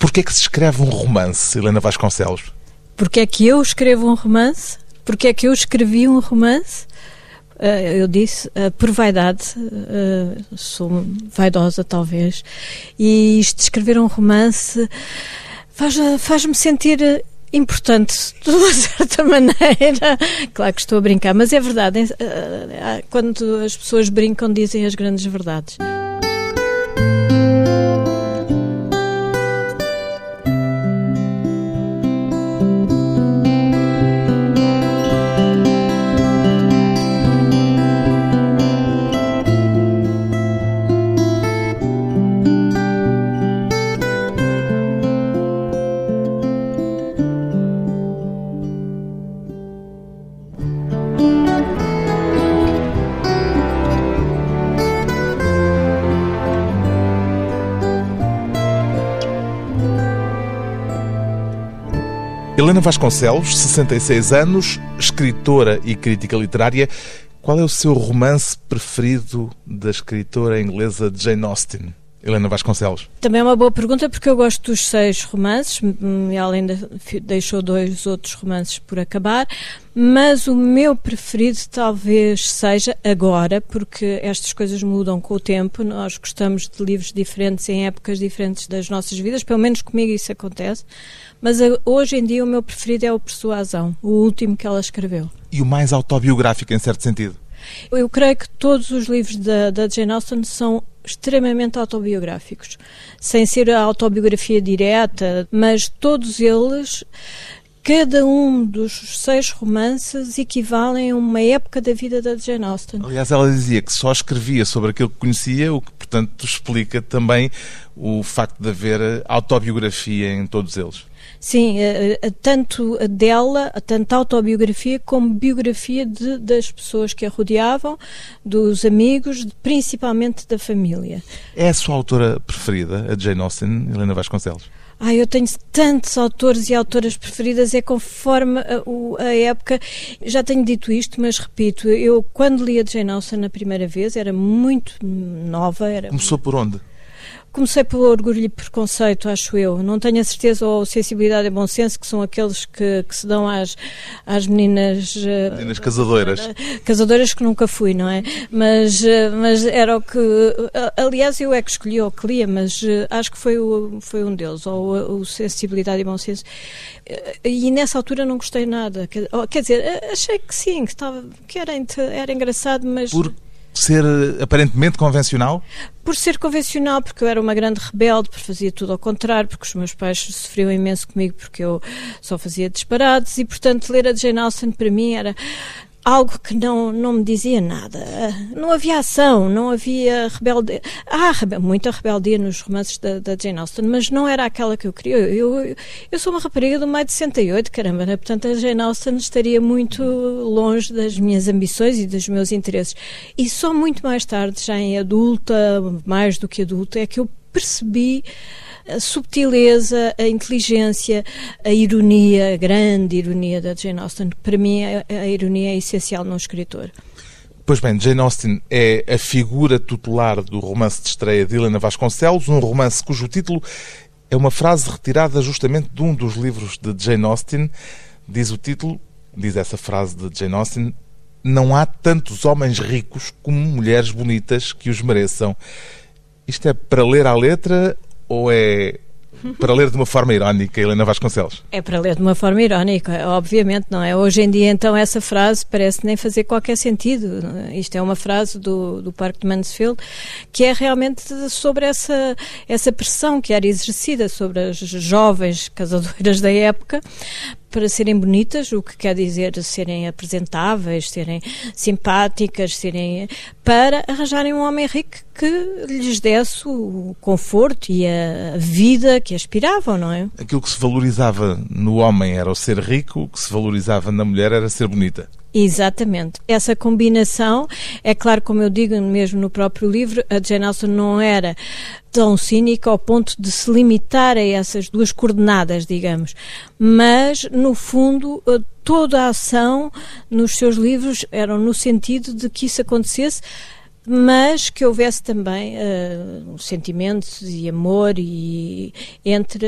Porquê é que se escreve um romance, Helena Vasconcelos? Porquê é que eu escrevo um romance? Porquê é que eu escrevi um romance? Uh, eu disse uh, por vaidade, uh, sou vaidosa talvez, e isto de escrever um romance faz-me faz sentir importante, de uma certa maneira. Claro que estou a brincar, mas é verdade. Quando as pessoas brincam, dizem as grandes verdades. Helena Vasconcelos, 66 anos, escritora e crítica literária. Qual é o seu romance preferido da escritora inglesa Jane Austen? Helena Vasconcelos. Também é uma boa pergunta porque eu gosto dos seis romances e além de, deixou dois outros romances por acabar, mas o meu preferido talvez seja agora, porque estas coisas mudam com o tempo, nós gostamos de livros diferentes em épocas diferentes das nossas vidas, pelo menos comigo isso acontece. Mas hoje em dia o meu preferido é o Persuasão, o último que ela escreveu. E o mais autobiográfico, em certo sentido? Eu creio que todos os livros da, da Jane Austen são extremamente autobiográficos, sem ser a autobiografia direta, mas todos eles Cada um dos seis romances equivalem a uma época da vida da Jane Austen. Aliás, ela dizia que só escrevia sobre aquilo que conhecia, o que, portanto, explica também o facto de haver autobiografia em todos eles. Sim, eh, eh, tanto dela, tanto autobiografia como biografia de, das pessoas que a rodeavam, dos amigos, principalmente da família. É a sua autora preferida, a Jane Austen, Helena Vasconcelos? Ah, eu tenho tantos autores e autoras preferidas, é conforme a, a, época. Já tenho dito isto, mas repito, eu quando li a Jane Austen a primeira vez, era muito nova. Era... Começou por onde? Comecei pelo orgulho e preconceito, acho eu. Não tenho a certeza ou sensibilidade e bom senso, que são aqueles que, que se dão às, às meninas. Eh, meninas casadoras. Casadoras que nunca fui, não é? Mas, eh, mas era o que. Eh, aliás, eu é que escolhi ou que lia, mas acho que foi, o, foi um deles, ou o sensibilidade e bom senso. E nessa altura não gostei nada. Quer, quer dizer, achei que sim, que, estava, que era, era engraçado, mas. Por ser aparentemente convencional? Por ser convencional, porque eu era uma grande rebelde, porque fazia tudo ao contrário, porque os meus pais sofriam imenso comigo porque eu só fazia disparados e, portanto, ler a Jane Austen para mim era algo que não, não me dizia nada. Não havia ação, não havia rebeldia. Há muita rebeldia nos romances da, da, Jane Austen, mas não era aquela que eu queria. Eu, eu, sou uma rapariga do meio de 68, caramba, né? portanto a Jane Austen estaria muito longe das minhas ambições e dos meus interesses. E só muito mais tarde, já em adulta, mais do que adulta, é que eu percebi a subtileza, a inteligência, a ironia, a grande ironia da Jane Austen. Para mim, a, a ironia é essencial num escritor. Pois bem, Jane Austen é a figura tutelar do romance de estreia de Helena Vasconcelos, um romance cujo título é uma frase retirada justamente de um dos livros de Jane Austen. Diz o título, diz essa frase de Jane Austen, não há tantos homens ricos como mulheres bonitas que os mereçam. Isto é para ler à letra ou é para ler de uma forma irónica, Helena Vasconcelos? É para ler de uma forma irónica, obviamente, não é? Hoje em dia, então, essa frase parece nem fazer qualquer sentido. Isto é uma frase do, do Parque de Mansfield que é realmente sobre essa, essa pressão que era exercida sobre as jovens casadoras da época para serem bonitas, o que quer dizer serem apresentáveis, serem simpáticas, serem para arranjarem um homem rico que lhes desse o conforto e a vida que aspiravam, não é? Aquilo que se valorizava no homem era o ser rico, o que se valorizava na mulher era ser bonita. Exatamente. Essa combinação, é claro, como eu digo mesmo no próprio livro, a Jane Austen não era tão cínica ao ponto de se limitar a essas duas coordenadas, digamos. Mas, no fundo, eh, toda a ação nos seus livros era no sentido de que isso acontecesse mas que houvesse também uh, sentimentos e amor e, entre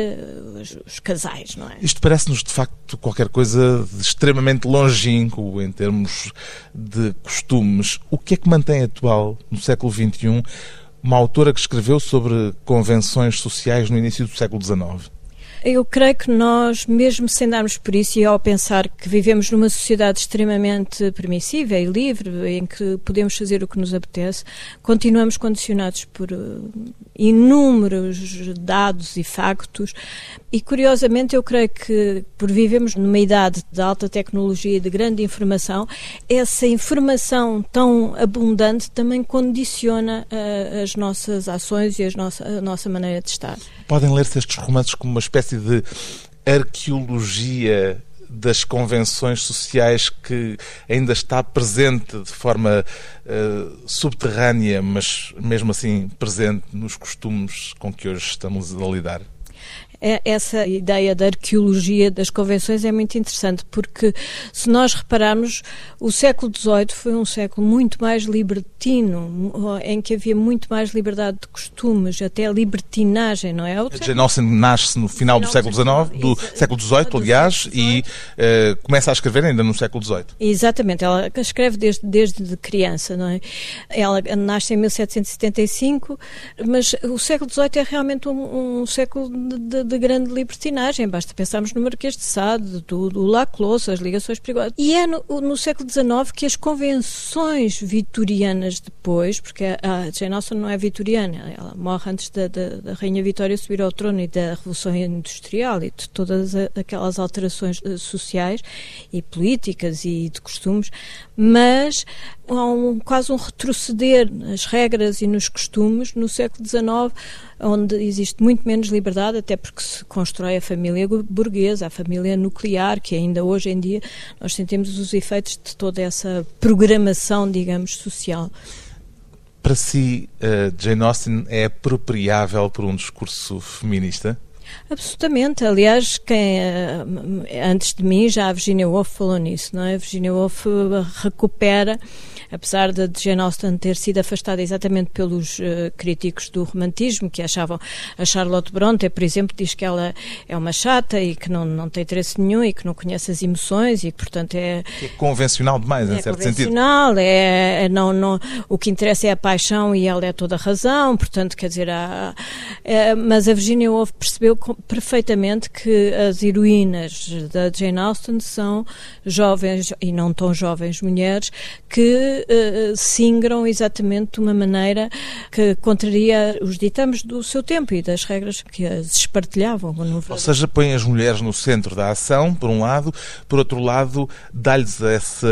os, os, casais, não é? Isto parece-nos, de facto, qualquer coisa de extremamente longínquo em termos de costumes. O que é que mantém atual, no século XXI, uma autora que escreveu sobre convenções sociais no início do século XIX? Eu creio que nós, mesmo sem darmos por isso, e ao pensar que vivemos numa sociedade extremamente permissiva e livre, em que podemos fazer o que nos apetece, continuamos condicionados por uh, inúmeros dados e factos. E, curiosamente, eu creio que, por vivemos numa idade de alta tecnologia e de grande informação, essa informação tão abundante também condiciona uh, as nossas ações e as nossa, a nossa maneira de estar. Podem ler-se estes romances como uma espécie de arqueologia das convenções sociais que ainda está presente de forma uh, subterrânea, mas mesmo assim presente nos costumes com que hoje estamos a lidar? É, essa ideia da arqueologia das convenções é muito interessante, porque se nós repararmos, o século XVIII foi um século muito mais libertino, em que havia muito mais liberdade de costumes, até libertinagem, não é? O Jane Austen nasce no final, do século XIX, do século XVIII, aliás, e uh, começa a escrever ainda no século XVIII. Exatamente, ela escreve desde, desde criança, não é? Ela nasce em 1775, mas o século XVIII é realmente um, um século de, de de grande libertinagem. Basta pensarmos no Marquês de Sade, do, do Laclos, as ligações perigosas. E é no, no, século XIX que as convenções vitorianas depois, porque a Jane Austen não é vitoriana, ela morre antes da, da, da Rainha Vitória subir ao trono e da Revolução Industrial e de todas aquelas alterações eh, sociais e políticas e de costumes, mas há um, quase um retroceder nas regras e nos costumes no século XIX, onde existe muito menos liberdade, até porque se constrói a família burguesa, a família nuclear, que ainda hoje em dia nós sentimos os efeitos de toda essa programação, digamos, social. Para si, uh, Jane Austen é apropriável por um discurso feminista? Absolutamente. Aliás, quem eh, antes de mim já a Virginia Woolf falou nisso, não é? A Virginia Woolf recupera apesar de Jane Austen ter sido afastada exatamente pelos uh, críticos do romantismo, que achavam a Charlotte Bronte, por exemplo, diz que ela é uma chata e que não, não tem interesse nenhum e que não conhece as emoções e que, portanto, é... é convencional demais, é em certo sentido. É convencional, é, não, não, o que interessa é a paixão e ela é toda a razão, portanto, quer dizer, há, é, mas a Virginia Woolf percebeu perfeitamente que as heroínas da Jane Austen são jovens e não tão jovens mulheres que uh, singram exatamente de uma maneira que contraria os ditames do seu tempo e das regras que as espartilhavam. Ou seja, põe as mulheres no centro da ação, por um lado, por outro lado, dá-lhes esse,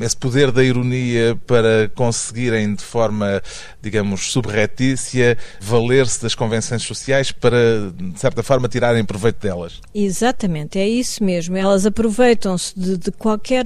esse poder da ironia para conseguirem de forma, digamos, subretícia, valer-se das convenções sociais para, de certa forma, tirarem proveito delas. Exatamente, é isso mesmo. Elas aproveitam-se de, de qualquer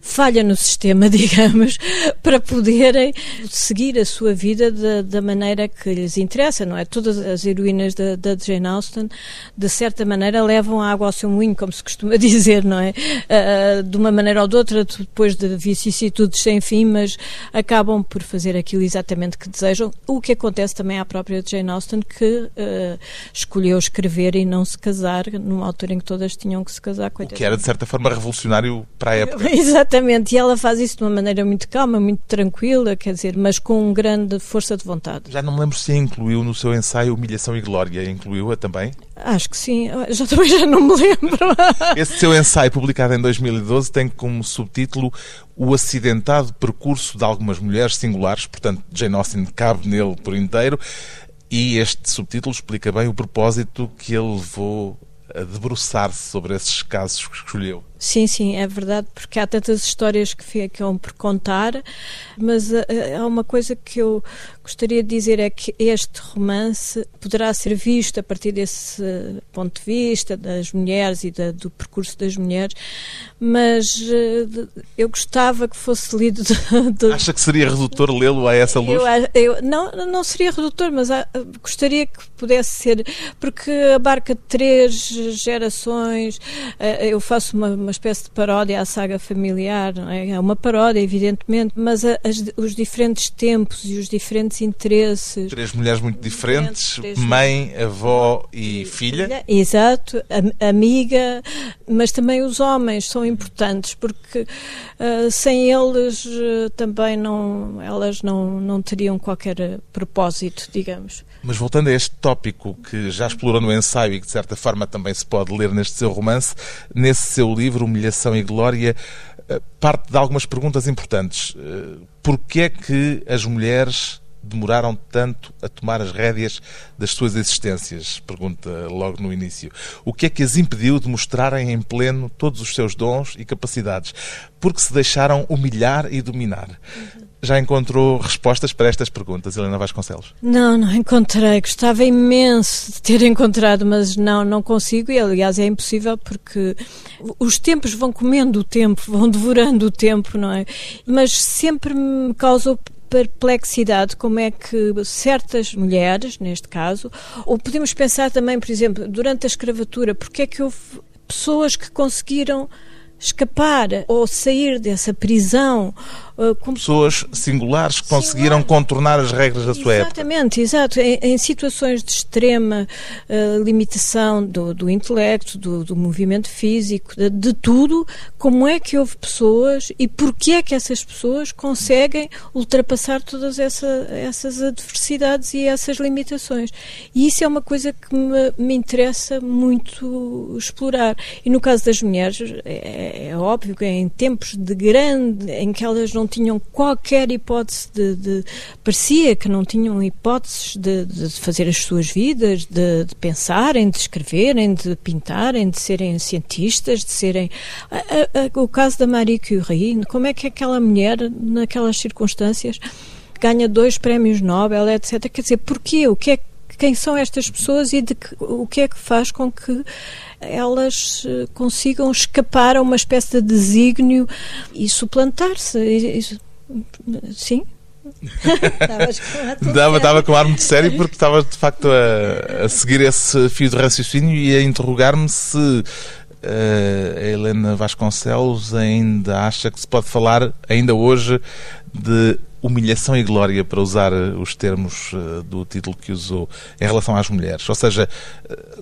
falha no sistema, digamos, para poderem seguir a sua vida da, da, maneira que lhes interessa, não é? Todas as heroínas da, da Jane Austen, de certa maneira, levam a água ao seu moinho, como se costuma dizer, não é? Uh, de uma maneira ou de outra, depois de vicissitudes sem fim, mas acabam por fazer aquilo exatamente que desejam, o que acontece também à própria Jane Austen, que uh, escolheu escrever e não se casar numa altura em que todas tinham que se casar. O que era, de certa forma, revolucionário para a época. Exatamente, e ela faz isso de uma maneira muito calma, calma, muito tranquila, quer dizer, mas com grande força de vontade. Já não me lembro se incluiu no seu ensaio Humilhação e Glória, incluiu-a também? Acho que sim, já também já não me lembro. Esse seu ensaio, publicado em 2012, tem como subtítulo O acidentado percurso de algumas mulheres singulares, portanto, Jane Austen cabe nele por inteiro, e este subtítulo explica bem o propósito que ele levou a debruçar-se sobre esses casos que escolheu. Sim, sim, é verdade, porque há tantas histórias que ficam por contar, mas uh, há uma coisa que eu gostaria de dizer é que este romance poderá ser visto a partir desse ponto de vista das mulheres e da, do percurso das mulheres, mas uh, eu gostava que fosse lido. De, de... Acha que seria redutor lê-lo a essa luz? Eu, eu, não, não seria redutor, mas uh, gostaria que pudesse ser, porque abarca três gerações. eu faço uma uma espécie de paródia à saga familiar, é? é? uma paródia, evidentemente, mas a, as, os diferentes tempos e os diferentes interesses. Três mulheres muito diferentes, mãe, avó e, e filha. Exato, amiga, mas também os homens são importantes porque uh, sem eles uh, também não, elas não, não teriam qualquer propósito, digamos. Mas voltando a este tópico que já explorou no ensaio e que de certa forma também se pode ler neste seu romance, nesse seu livro, Humilhação e Glória, eh, parte de algumas perguntas importantes. Eh, Porquê é que as mulheres demoraram tanto a tomar as rédeas das suas existências? Pergunta logo no início. O que é que as impediu de mostrarem em pleno todos os seus dons e capacidades? Porque se deixaram humilhar e dominar. Uhum. Já encontrou respostas para estas perguntas, Helena Vasconcelos? Não, não encontrei. Gostava imenso de ter encontrado, mas não, não consigo. E aliás é impossível porque os tempos vão comendo o tempo, vão devorando o tempo, não é? Mas sempre me causou perplexidade como é que certas mulheres, neste caso, ou podemos pensar também, por exemplo, durante a escravatura, porque é que houve pessoas que conseguiram escapar ou sair dessa prisão uh, pessoas singulares que conseguiram contornar as regras da sua época. Exatamente, exato. Em, em, situações de extrema uh, limitação do, do intelecto, do, do, movimento físico, de, de, tudo, como é que houve pessoas e porquê é que essas pessoas conseguem ultrapassar todas essa, essas adversidades e essas limitações. E isso é uma coisa que me, me interessa muito explorar. E no caso das mulheres, é, é óbvio que em tempos de grande, em que elas não tinham qualquer hipótese de, de parecia que não tinham hipóteses de, de fazer as suas vidas, de, de, pensarem, de escreverem, de pintarem, de serem cientistas, de serem a, a, o caso da Marie Curie, como é que aquela mulher naquelas circunstâncias ganha dois prémios Nobel, etc. Quer dizer, porquê? O que é quem são estas pessoas e de que, o que é que faz com que elas eh, consigam escapar a uma espécie de desígnio e suplantar-se. Sim? Dava, estava com ar muito sério porque estava de facto a, a seguir esse fio de raciocínio e a interrogar-me se uh, a Helena Vasconcelos ainda acha que se pode falar, ainda hoje, de humilhação e glória, para usar os termos do título que usou, em relação às mulheres. Ou seja,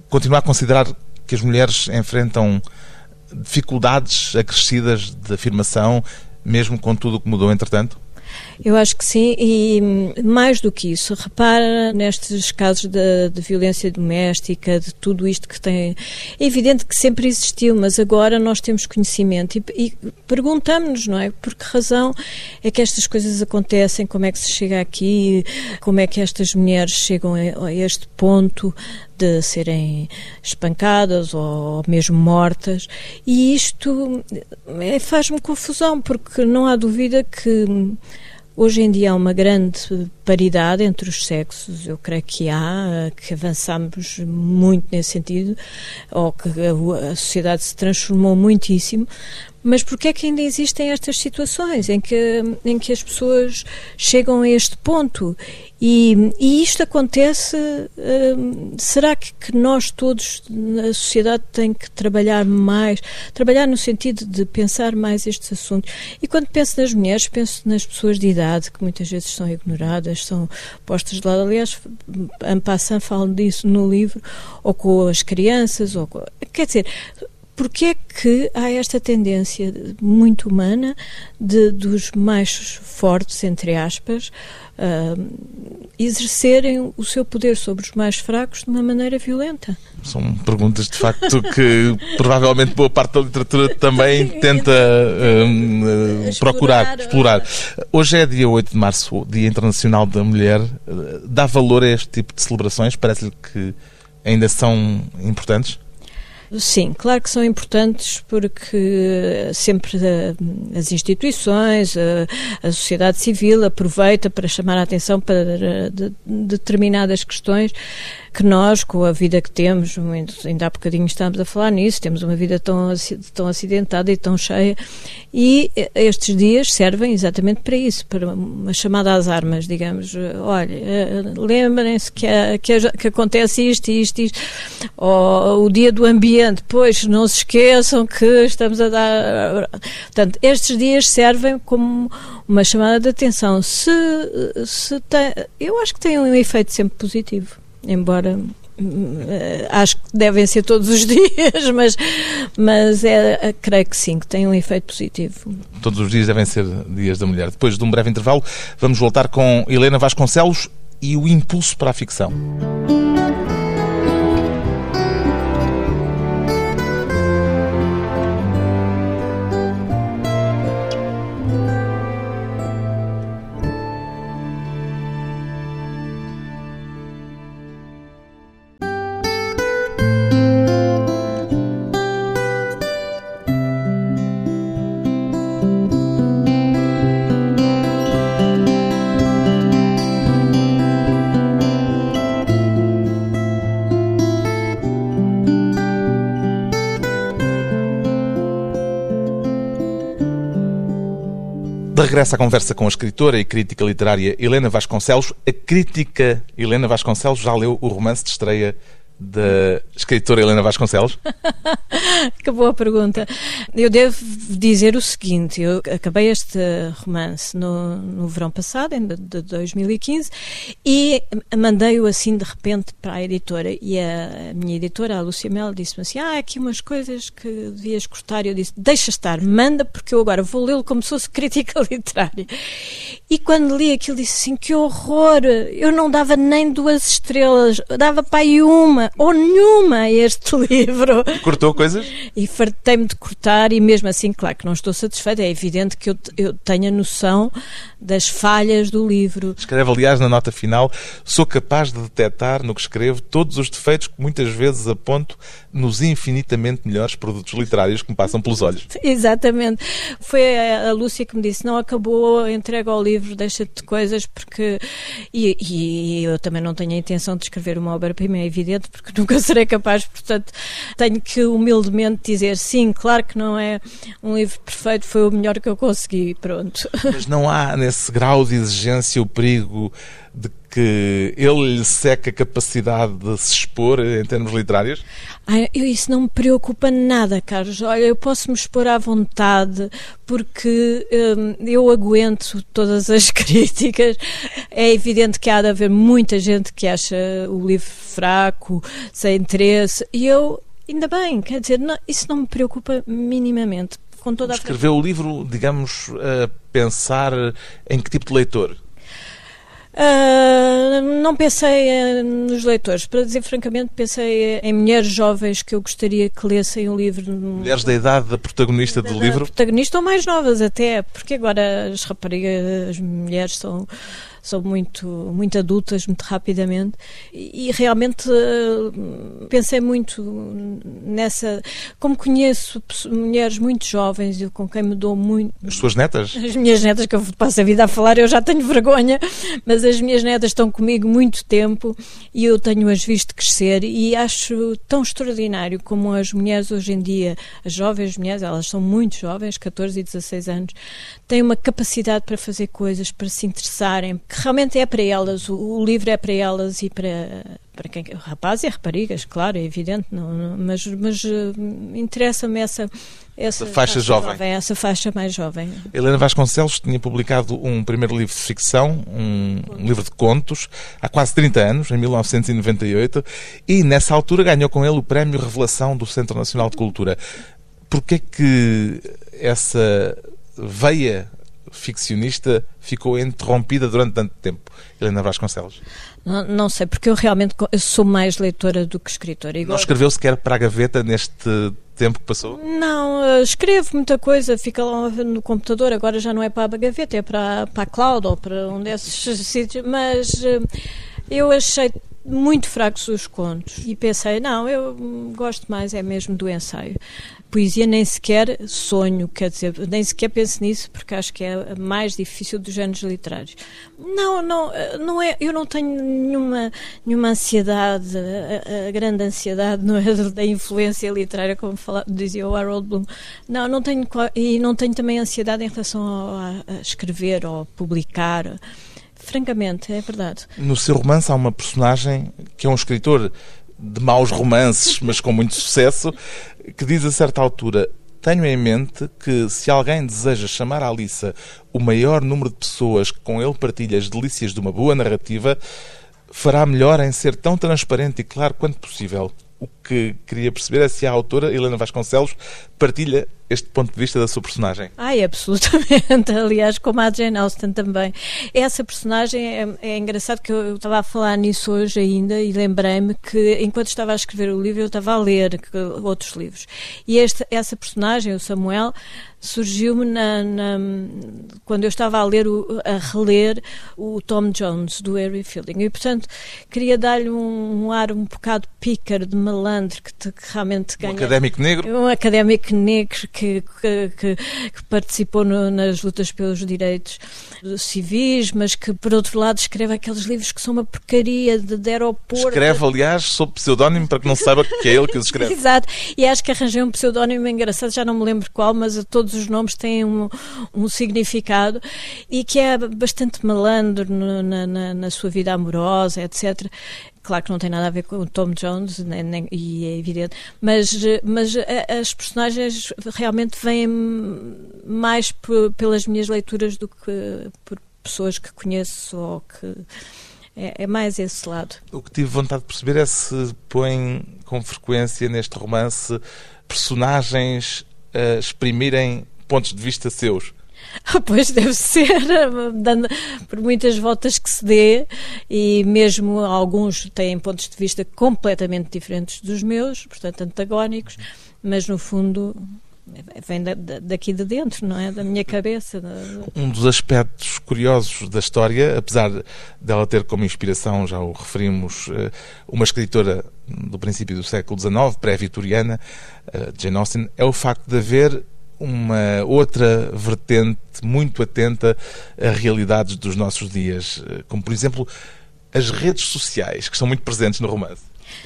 continuar a considerar que as mulheres enfrentam dificuldades acrescidas de afirmação, mesmo com tudo o que mudou entretanto? Eu acho que sim, e mais do que isso, repara nestes casos de, de, violência doméstica, de tudo isto que tem. É evidente que sempre existiu, mas agora nós temos conhecimento e, e perguntamos-nos, não é? Por que razão é que estas coisas acontecem, como é que se chega aqui, como é que estas mulheres chegam a, a este ponto de serem espancadas ou mesmo mortas. E isto é, faz-me confusão, porque não há dúvida que Hoje em dia há uma grande paridade entre os sexos, eu creio que há, que avançamos muito nesse sentido, ou que a, sociedade se transformou muitíssimo, mas porquê é que ainda existem estas situações em que, em que as pessoas chegam a este ponto? E, e isto acontece, hum, será que, que, nós todos, na sociedade, tem que trabalhar mais, trabalhar no sentido de pensar mais estes assuntos? E quando penso nas mulheres, penso nas pessoas de idade, que muitas vezes são ignoradas, são postas de lado. Aliás, Ampassan fala disso no livro, ou com as crianças, ou com, quer dizer, porque é que há esta tendência muito humana de dos mais fortes, entre aspas, uh, exercerem o seu poder sobre os mais fracos de uma maneira violenta? São perguntas, de facto, que provavelmente boa parte da literatura também tenta uh, uh, procurar, explorar. Hoje é dia 8 de março, Dia Internacional da Mulher. Dá valor a este tipo de celebrações? Parece-lhe que ainda são importantes? Sim, claro que são importantes porque sempre eh, as instituições, a, a sociedade civil aproveita para chamar a atenção para de, determinadas questões que nós, com a vida que temos, ainda há bocadinho estamos a falar nisso, temos uma vida tão, tão acidentada e tão cheia, e estes dias servem exatamente para isso, para uma chamada às armas, digamos. Olha, eh, lembrem-se que, que, que, acontece isto, isto, isto, ou o dia do ambiente, pois não se esqueçam que estamos a dar. Portanto, estes dias servem como uma chamada de atenção. Se, se tem, eu acho que tem um efeito sempre positivo, embora eh, acho que devem ser todos os dias, mas, mas é, creio que sim, que tem um efeito positivo. Todos os dias devem ser dias da mulher. Depois de um breve intervalo, vamos voltar com Helena Vasconcelos e o impulso para a ficção. Regresso à conversa com a escritora e crítica literária Helena Vasconcelos. A crítica Helena Vasconcelos já leu o romance de estreia da escritora Helena Vasconcelos? que boa pergunta. Eu devo dizer o seguinte: eu acabei este romance no, no verão passado, em de 2015, e mandei-o assim de repente para a editora. E a, minha editora, a Lúcia Mel, disse-me assim: Ah, há aqui umas coisas que devias gostar. E eu disse: Deixa estar, manda, porque eu agora vou lê-lo como se fosse crítica literária. E quando li aquilo, disse assim: Que horror! Eu não dava nem duas estrelas, dava para aí uma ou nenhuma a este livro. Cortou coisas? E fartei-me de cortar, e mesmo assim, claro que não estou satisfeita. É evidente que eu, eu tenho a noção das falhas do livro. Escreve, aliás, na nota final: sou capaz de detectar no que escrevo todos os defeitos que muitas vezes aponto nos infinitamente melhores produtos literários que me passam pelos olhos. Exatamente. Foi a Lúcia que me disse: não acabou, entrega ao livro, deixa-te de coisas, porque. E, e, eu também não tenho a intenção de escrever uma obra-prima, é evidente, porque nunca serei capaz, portanto, tenho que humildemente dizer: sim, claro que não é um livro perfeito, foi o melhor que eu consegui, pronto. Mas não há nesse grau de exigência o perigo que ele lhe seca a capacidade de se expor em termos literários? Ah, eu, isso não me preocupa nada, Carlos. Olha, eu posso me expor à vontade porque hum, eu aguento todas as críticas. É evidente que há de haver muita gente que acha o livro fraco, sem interesse, e eu, ainda bem, quer dizer, não, isso não me preocupa minimamente. Com toda Escreveu o livro, digamos, a pensar em que tipo de leitor? Uh, não pensei uh, nos leitores. Para dizer francamente, pensei em mulheres jovens que eu gostaria que lessem o livro. Mulheres da idade da protagonista da do livro? Protagonista ou mais novas até, porque agora as raparigas, as mulheres são são muito, muito adultas, muito rapidamente, e, e realmente uh, pensei muito nessa. Como conheço mulheres muito jovens e com quem me dou muito. As suas netas? As minhas netas, que eu passo a vida a falar, eu já tenho vergonha, mas as minhas netas estão comigo muito tempo e eu tenho-as visto crescer e acho tão extraordinário como as mulheres hoje em dia, as jovens mulheres, elas são muito jovens, 14 e 16 anos, têm uma capacidade para fazer coisas, para se interessarem, que realmente é para elas, o, o livro é para elas e para, para quem rapazes e raparigas, claro, é evidente, não, não mas, mas uh, interessa-me essa, essa faixa, jovem. jovem. Essa faixa mais jovem. Helena Vasconcelos tinha publicado um primeiro livro de ficção, um, um, livro de contos, há quase 30 anos, em 1998, e nessa altura ganhou com ele o Prémio Revelação do Centro Nacional de Cultura. Porquê que essa veia ficcionista ficou interrompida durante tanto tempo, Helena Vasconcelos? Não, não sei, porque eu realmente eu sou mais leitora do que escritora. Igual... Não escreveu sequer para a gaveta neste tempo que passou? Não, escrevo muita coisa, fica lá no computador, agora já não é para a gaveta, é para, para a cloud ou para um desses sítios, mas eh, eu achei muito fracos os contos. E pensei, não, eu gosto mais é mesmo do ensaio. Poesia nem sequer sonho, quer dizer, nem sequer penso nisso, porque acho que é mais difícil dos géneros literários. Não, não, não é, eu não tenho nenhuma, nenhuma ansiedade, a, a grande ansiedade não é da influência literária, como fala, dizia o Harold Bloom. Não, não tenho, e não tenho também ansiedade em relação a, a escrever ou publicar. Francamente, é verdade. No seu romance há uma personagem que é um escritor de maus romances, mas com muito sucesso, que diz a certa altura: Tenho em mente que se alguém deseja chamar à Alissa o maior número de pessoas que com ele partilha as delícias de uma boa narrativa, fará melhor em ser tão transparente e claro quanto possível. O que queria perceber é se a autora, Helena Vasconcelos, partilha este ponto de vista da sua personagem. Ai, absolutamente. Aliás, como a Jane Austen também. Essa personagem é, é engraçado que eu, estava a falar nisso hoje ainda e lembrei-me que enquanto estava a escrever o livro eu estava a ler outros livros. E este, essa personagem, o Samuel, surgiu-me na, na, quando eu estava a ler, o, a reler o Tom Jones, do Harry Fielding. E, portanto, queria dar-lhe um, um, ar um bocado pícaro, de malandro, que, te, que realmente ganha... Um académico negro? Um académico negro que, que, que, que participou no, nas lutas pelos direitos civis, mas que, por outro lado, escreve aqueles livros que são uma porcaria de, de aeroporto. Escreve, aliás, sob pseudónimo para que não saiba que é ele que os escreve. Exato. E acho que arranjei um pseudónimo engraçado, já não me lembro qual, mas todos os nomes têm um, um significado e que é bastante malandro na, na, na sua vida amorosa, etc. Claro que não tem nada a ver com o Tom Jones, nem, nem, e é evidente, mas, mas as personagens realmente vêm mais pelas minhas leituras do que por pessoas que conheço ou que. É, é, mais esse lado. O que tive vontade de perceber é se põe com frequência neste romance personagens a exprimirem pontos de vista seus. Pois deve ser, dando, por muitas voltas que se dê, e mesmo alguns têm pontos de vista completamente diferentes dos meus, portanto antagónicos, mas no fundo vem da, daqui de dentro, não é? Da minha cabeça. Um dos aspectos curiosos da história, apesar dela ter como inspiração, já o referimos, eh, uma escritora do princípio do século XIX, pré-vitoriana, eh, Jane Austen, é o facto de haver uma outra vertente muito atenta a realidades dos nossos dias, eh, como por exemplo as redes sociais, que são muito presentes no romance.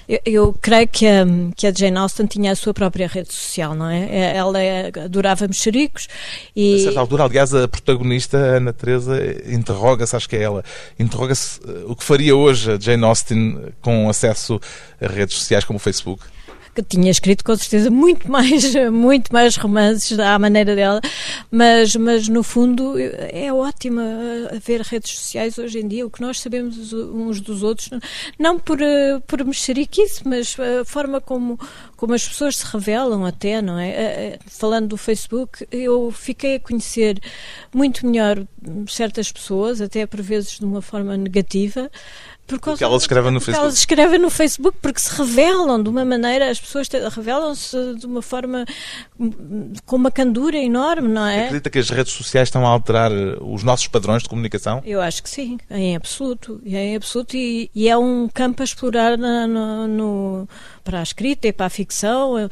Eu, eu, creio que a, que a Jane Austen tinha a sua própria rede social, não é? é ela é, adorava mexericos e... A certa altura, aliás, a protagonista, Ana Teresa, interroga-se, acho que é ela, interroga-se eh, o que faria hoje a Jane Austen com acesso a redes sociais como o Facebook que tinha escrito com certeza muito mais, muito mais romances à maneira dela, mas, mas no fundo é ótimo ver redes sociais hoje em dia, o que nós sabemos uns dos outros, não por, por mexeriquice, mas a forma como, como as pessoas se revelam até, não é? Falando do Facebook, eu fiquei a conhecer muito melhor certas pessoas, até por vezes de uma forma negativa, por causa, porque elas escrevem no Facebook. Elas escrevem no Facebook porque se revelam de uma maneira, as pessoas revelam-se de uma forma com uma candura enorme, não é? Acredita que as redes sociais estão a alterar eh, os nossos padrões de comunicação? Eu acho que sim, em absoluto. Em absoluto e, e é um campo a explorar na, no, no, para a escrita e para a ficção, eh,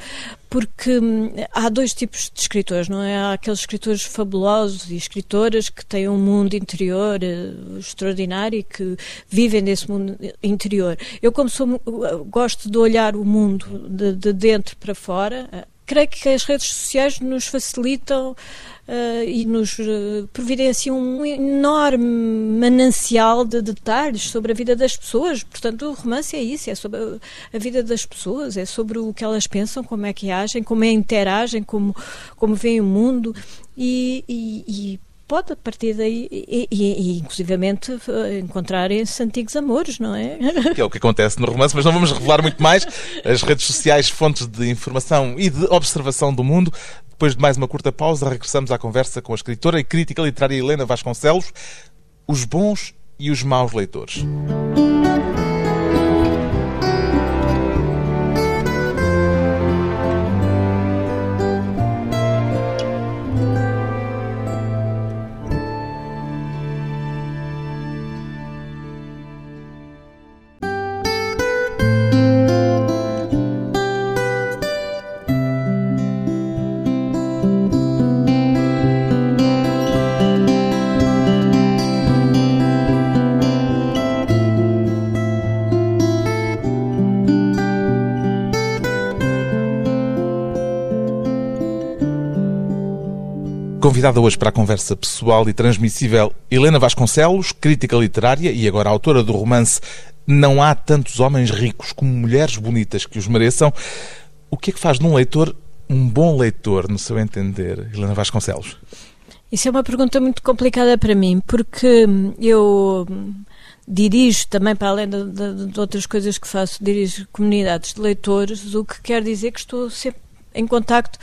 porque hum, há dois tipos de escritores, não é? Há aqueles escritores fabulosos e escritoras que têm um mundo interior uh, extraordinário e que vivem desse mundo interior. Eu, como sou, gosto de olhar o mundo de, de dentro para fora, creio que as redes sociais nos facilitam uh, e nos uh, providenciam um enorme manancial de detalhes sobre a vida das pessoas. Portanto, o romance é isso, é sobre a vida das pessoas, é sobre o que elas pensam, como é que agem, como é interagem, como, como veem o mundo e, e, e pode a partir daí e, e, e inclusivamente eh, encontrarem-se antigos amores, não é? Que é o que acontece no romance, mas não vamos revelar muito mais. As redes sociais, fontes de informação e de observação do mundo. Depois de mais uma curta pausa, regressamos à conversa com a escritora e crítica literária Helena Vasconcelos, os bons e os maus leitores. Convidada hoje para a conversa pessoal e transmissível Helena Vasconcelos, crítica literária e agora autora do romance Não há tantos homens ricos como mulheres bonitas que os mereçam. O que é que faz de um leitor um bom leitor, no seu entender, Helena Vasconcelos? Isso é uma pergunta muito complicada para mim, porque eu dirijo também, para além de, de, de, outras coisas que faço, dirijo comunidades de leitores, o que quer dizer que estou sempre em contacto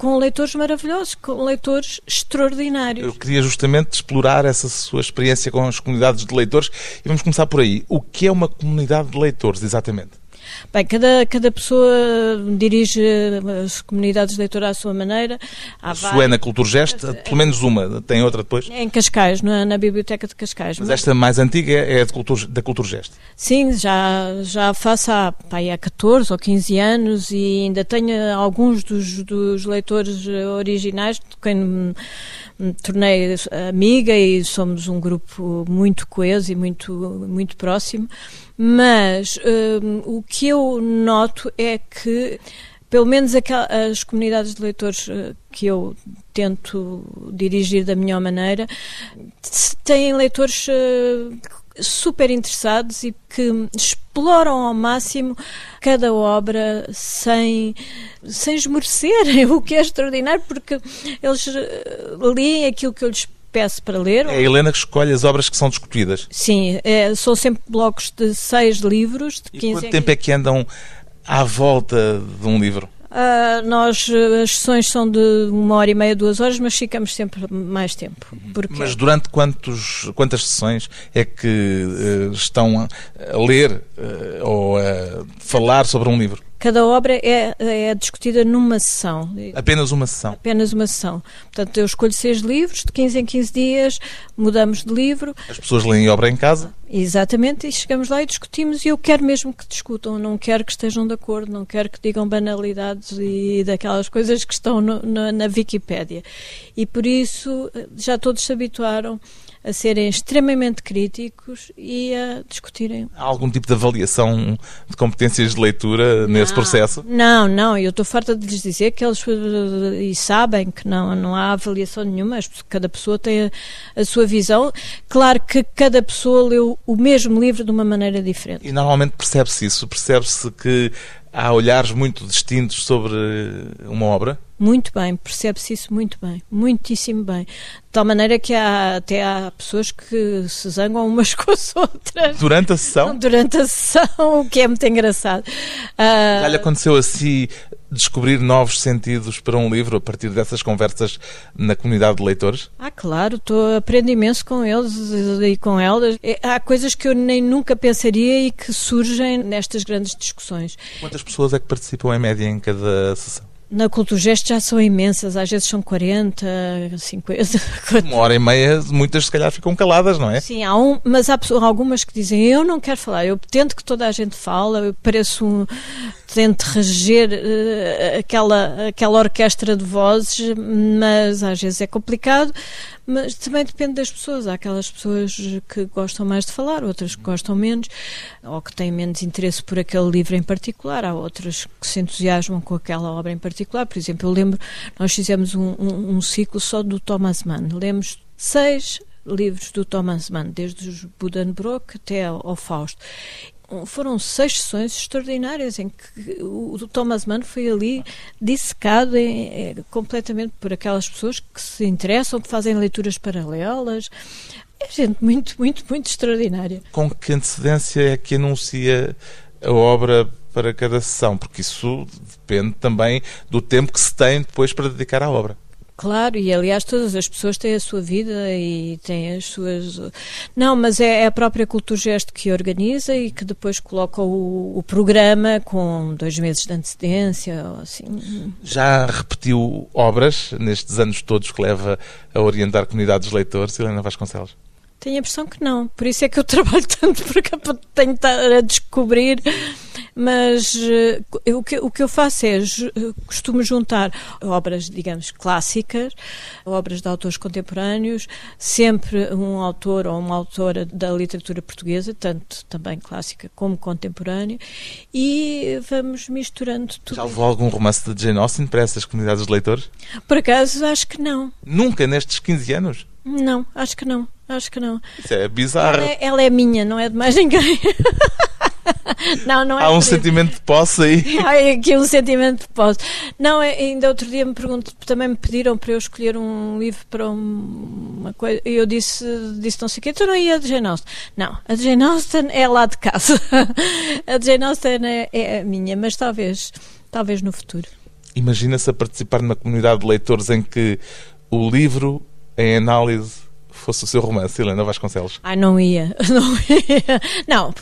com leitores maravilhosos, com leitores extraordinários. Eu queria justamente explorar essa sua experiência com as comunidades de leitores e vamos começar por aí. O que é uma comunidade de leitores, exatamente? Bem, cada, cada pessoa dirige as comunidades de leitura à sua maneira. Há a sua é na Culturgest, pelo menos uma, tem outra depois? Em Cascais, na, na Biblioteca de Cascais. Mas esta mais antiga é de Cultur, da Culturgest? Sim, já, já faço há, pá, há 14 ou 15 anos e ainda tenho alguns dos, dos leitores originais de quem me, me tornei amiga e somos um grupo muito coeso e muito, muito próximo. Mas um, o que eu noto é que, pelo menos as comunidades de leitores uh, que eu tento dirigir da melhor maneira, têm leitores uh, super interessados e que exploram ao máximo cada obra sem, sem esmorecer, o que é extraordinário, porque eles uh, leem aquilo que eu lhes peço para ler. É a Helena que escolhe as obras que são discutidas. Sim, é, são sempre blocos de seis livros. De 15 e quanto tempo é que andam à volta de um livro? Uh, nós, as sessões são de uma hora e meia, duas horas, mas ficamos sempre mais tempo. Porque... Mas durante quantos, quantas sessões é que uh, estão a ler uh, ou a falar sobre um livro? Cada obra é, é discutida numa sessão. Apenas uma sessão? Apenas uma sessão. Portanto, eu escolho seis livros, de 15 em 15 dias, mudamos de livro. As pessoas leem a obra em casa? Exatamente, e chegamos lá e discutimos, e eu quero mesmo que discutam, não quero que estejam de acordo, não quero que digam banalidades e daquelas coisas que estão no, no, na Wikipédia. E por isso já todos se habituaram a serem extremamente críticos e a discutirem. Há algum tipo de avaliação de competências de leitura não, nesse processo? Não, não, eu estou farta de lhes dizer que eles e sabem que não, não há avaliação nenhuma, cada pessoa tem a, a sua visão. Claro que cada pessoa leu o mesmo livro de uma maneira diferente. E normalmente percebe-se isso, percebe-se que há olhares muito distintos sobre uma obra? Muito bem, percebe-se isso muito bem, muitíssimo bem. De tal maneira que há, até há pessoas que se zangam umas com as outras. Durante a sessão? Durante a sessão, o que é muito engraçado. Uh... Já lhe aconteceu assim descobrir novos sentidos para um livro a partir dessas conversas na comunidade de leitores? Ah, claro, estou aprendo imenso com eles e com elas. É, há coisas que eu nem nunca pensaria e que surgem nestas grandes discussões. Quantas pessoas é que participam em média em cada sessão? Na Culturgest já são imensas, às vezes são 40, 50. Uma hora e meia, muitas se calhar ficam caladas, não é? Sim, há um, mas há algumas que dizem eu não quero falar, eu tento que toda a gente fala, eu pareço um. tento reger uh, aquela, aquela orquestra de vozes, mas às vezes é complicado. Mas também depende das pessoas. Há aquelas pessoas que gostam mais de falar, outras que gostam menos, ou que têm menos interesse por aquele livro em particular. Há outras que se entusiasmam com aquela obra em particular. Por exemplo, eu lembro, nós fizemos um, um, um ciclo só do Thomas Mann. Lemos seis livros do Thomas Mann, desde os Buddenbrook até ao Fausto foram seis sessões extraordinárias em que o, o Thomas Mann foi ali dissecado em, em, completamente por aquelas pessoas que se interessam, que fazem leituras paralelas. É gente muito, muito, muito extraordinária. Com que antecedência é que anuncia a obra para cada sessão? Porque isso depende também do tempo que se tem depois para dedicar à obra. Claro, e aliás todas as pessoas têm a sua vida e têm as suas. Não, mas é, é a própria Culturgesto que organiza e que depois coloca o, o, programa com dois meses de antecedência. Assim. Já repetiu obras nestes anos todos que leva a orientar comunidades de leitores, Helena Vasconcelos? Tenho a impressão que não. Por isso é que eu trabalho tanto, porque tenho estar a descobrir mas uh, o, que, o que eu faço é, uh, costumo juntar obras, digamos, clássicas, obras de autores contemporâneos, sempre um autor ou uma autora da literatura portuguesa, tanto também clássica como contemporânea, e vamos misturando tudo. Já levou algum romance de Jane Austen para essas comunidades de leitores? Por acaso, acho que não. Nunca nestes 15 anos? Não, acho que não. Acho que não. Isso é bizarro. Ela é, ela é minha, não é de mais ninguém. não, não é Há um sentimento de posse aí. Há aqui um sentimento de posse. Não, é, ainda outro dia me pergunto, também me pediram para eu escolher um livro para uma coisa, e eu disse, disse não sei o quê, então não ia a de Jane Austen. Não, a de Jane Austen é lá de casa. a de Jane Austen é, é a minha, mas talvez, talvez no futuro. Imagina-se a participar numa comunidade de leitores em que o livro em análise fosse o seu romance, Helena Vasconcelos? Ah, não ia. Não ia. Não,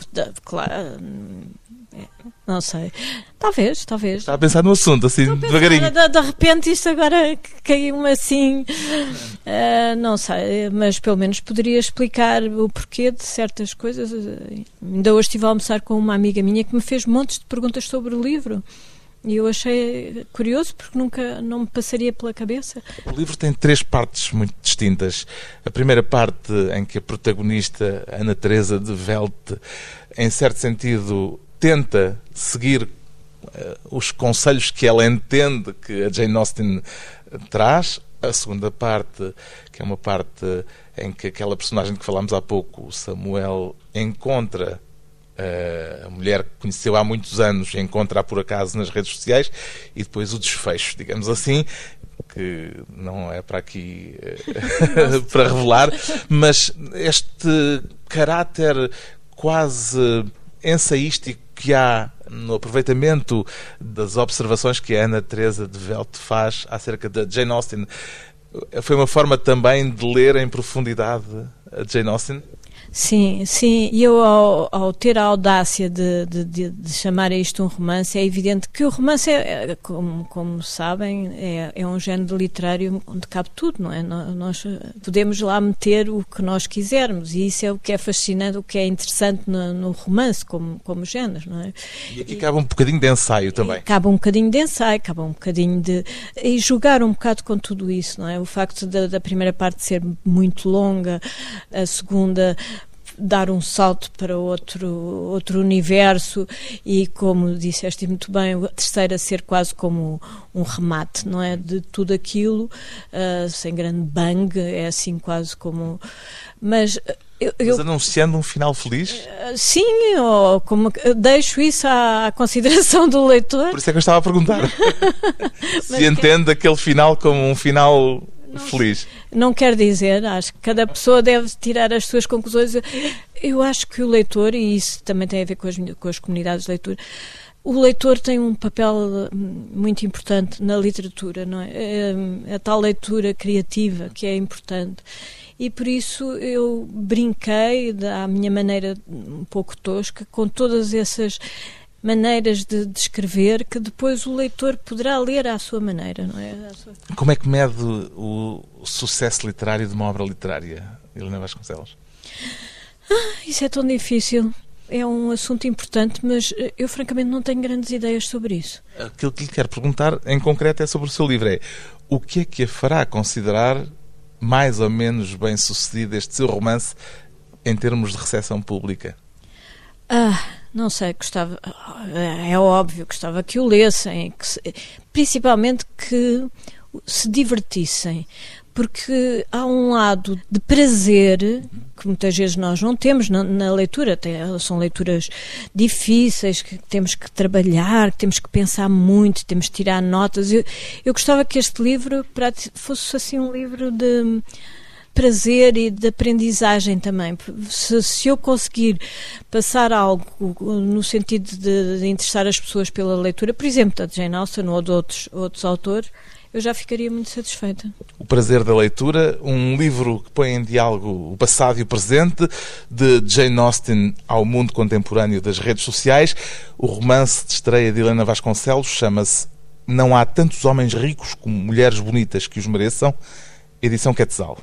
claro. Não sei. Talvez, talvez. Está a pensar no assunto, assim, devagarinho. De, de, repente isto agora caiu-me assim. Uh, não sei, mas pelo menos poderia explicar o porquê de certas coisas. Ainda hoje estive a almoçar com uma amiga minha que me fez montes de perguntas sobre o livro. E eu achei curioso porque nunca não me passaria pela cabeça. O livro tem três partes muito distintas. A primeira parte em que a protagonista, Ana Teresa de Velte, em certo sentido, tenta seguir uh, os conselhos que ela entende que a Jane Austen traz. A segunda parte, que é uma parte em que aquela personagem que falámos há pouco, Samuel, encontra a mulher que conheceu há muitos anos encontra por acaso nas redes sociais e depois o desfecho, digamos assim, que não é para aqui uh, para revelar, mas este caráter quase ensaístico que há no aproveitamento das observações que a Ana Teresa de Velt faz acerca da Jane Austen foi uma forma também de ler em profundidade a Jane Austen? Sim, sim. E eu, ao, ao, ter a audácia de, de, de, chamar isto um romance, é evidente que o romance, é, é como, como sabem, é, é, um género literário onde cabe tudo, não é? Nós podemos lá meter o que nós quisermos e isso é o que é fascinante, o que é interessante no, no romance como, como género, não é? E aqui cabe um bocadinho de ensaio também. Cabe um bocadinho de ensaio, cabe um bocadinho de... e jogar um bocado com tudo isso, não é? O facto da, da primeira parte ser muito longa, a segunda dar um salto para outro, outro universo e, como disseste muito bem, a terceira ser quase como um remate, não é? De tudo aquilo, uh, sem grande bang, é assim quase como. Mas. Eu, eu, Mas anunciando um final feliz? Uh, sim, ou como, deixo isso à, à, consideração do leitor. Por isso é que eu estava a perguntar. Se entende que... aquele final como um final não, feliz. Não quer dizer, acho que cada pessoa deve tirar as suas conclusões. Eu acho que o leitor, e isso também tem a ver com as, com as comunidades de leitura, o leitor tem um papel hum, muito importante na literatura, não é? é? A tal leitura criativa que é importante. E por isso eu brinquei, à minha maneira um pouco tosca, com todas essas maneiras de, de, escrever que depois o leitor poderá ler à sua maneira, não é? Sua... Como é que mede o sucesso literário de uma obra literária, Helena Vasconcelos? Ah, isso é tão difícil. É um assunto importante, mas eu francamente não tenho grandes ideias sobre isso. Aquilo que lhe quero perguntar em concreto é sobre o seu livro. É o que é que a fará considerar mais ou menos bem sucedido este seu romance em termos de recepção pública? Ah, não sei, gostava, é óbvio, gostava que o lessem, que principalmente que se divertissem, porque há um lado de prazer que muitas vezes nós não temos na, na leitura, Tem, são leituras difíceis que temos que trabalhar, que temos que pensar muito, temos que tirar notas. Eu, eu gostava que este livro fosse assim um livro de prazer e de aprendizagem também. Se, se eu conseguir passar algo no sentido de, de, interessar as pessoas pela leitura, por exemplo, da Jane Austen ou de outros, outros autores, eu já ficaria muito satisfeita. O Prazer da Leitura, um livro que põe em diálogo o passado e o presente, de Jane Austen ao mundo contemporâneo das redes sociais. O romance de estreia de Helena Vasconcelos chama-se Não há tantos homens ricos como mulheres bonitas que os mereçam, edição Quetzal.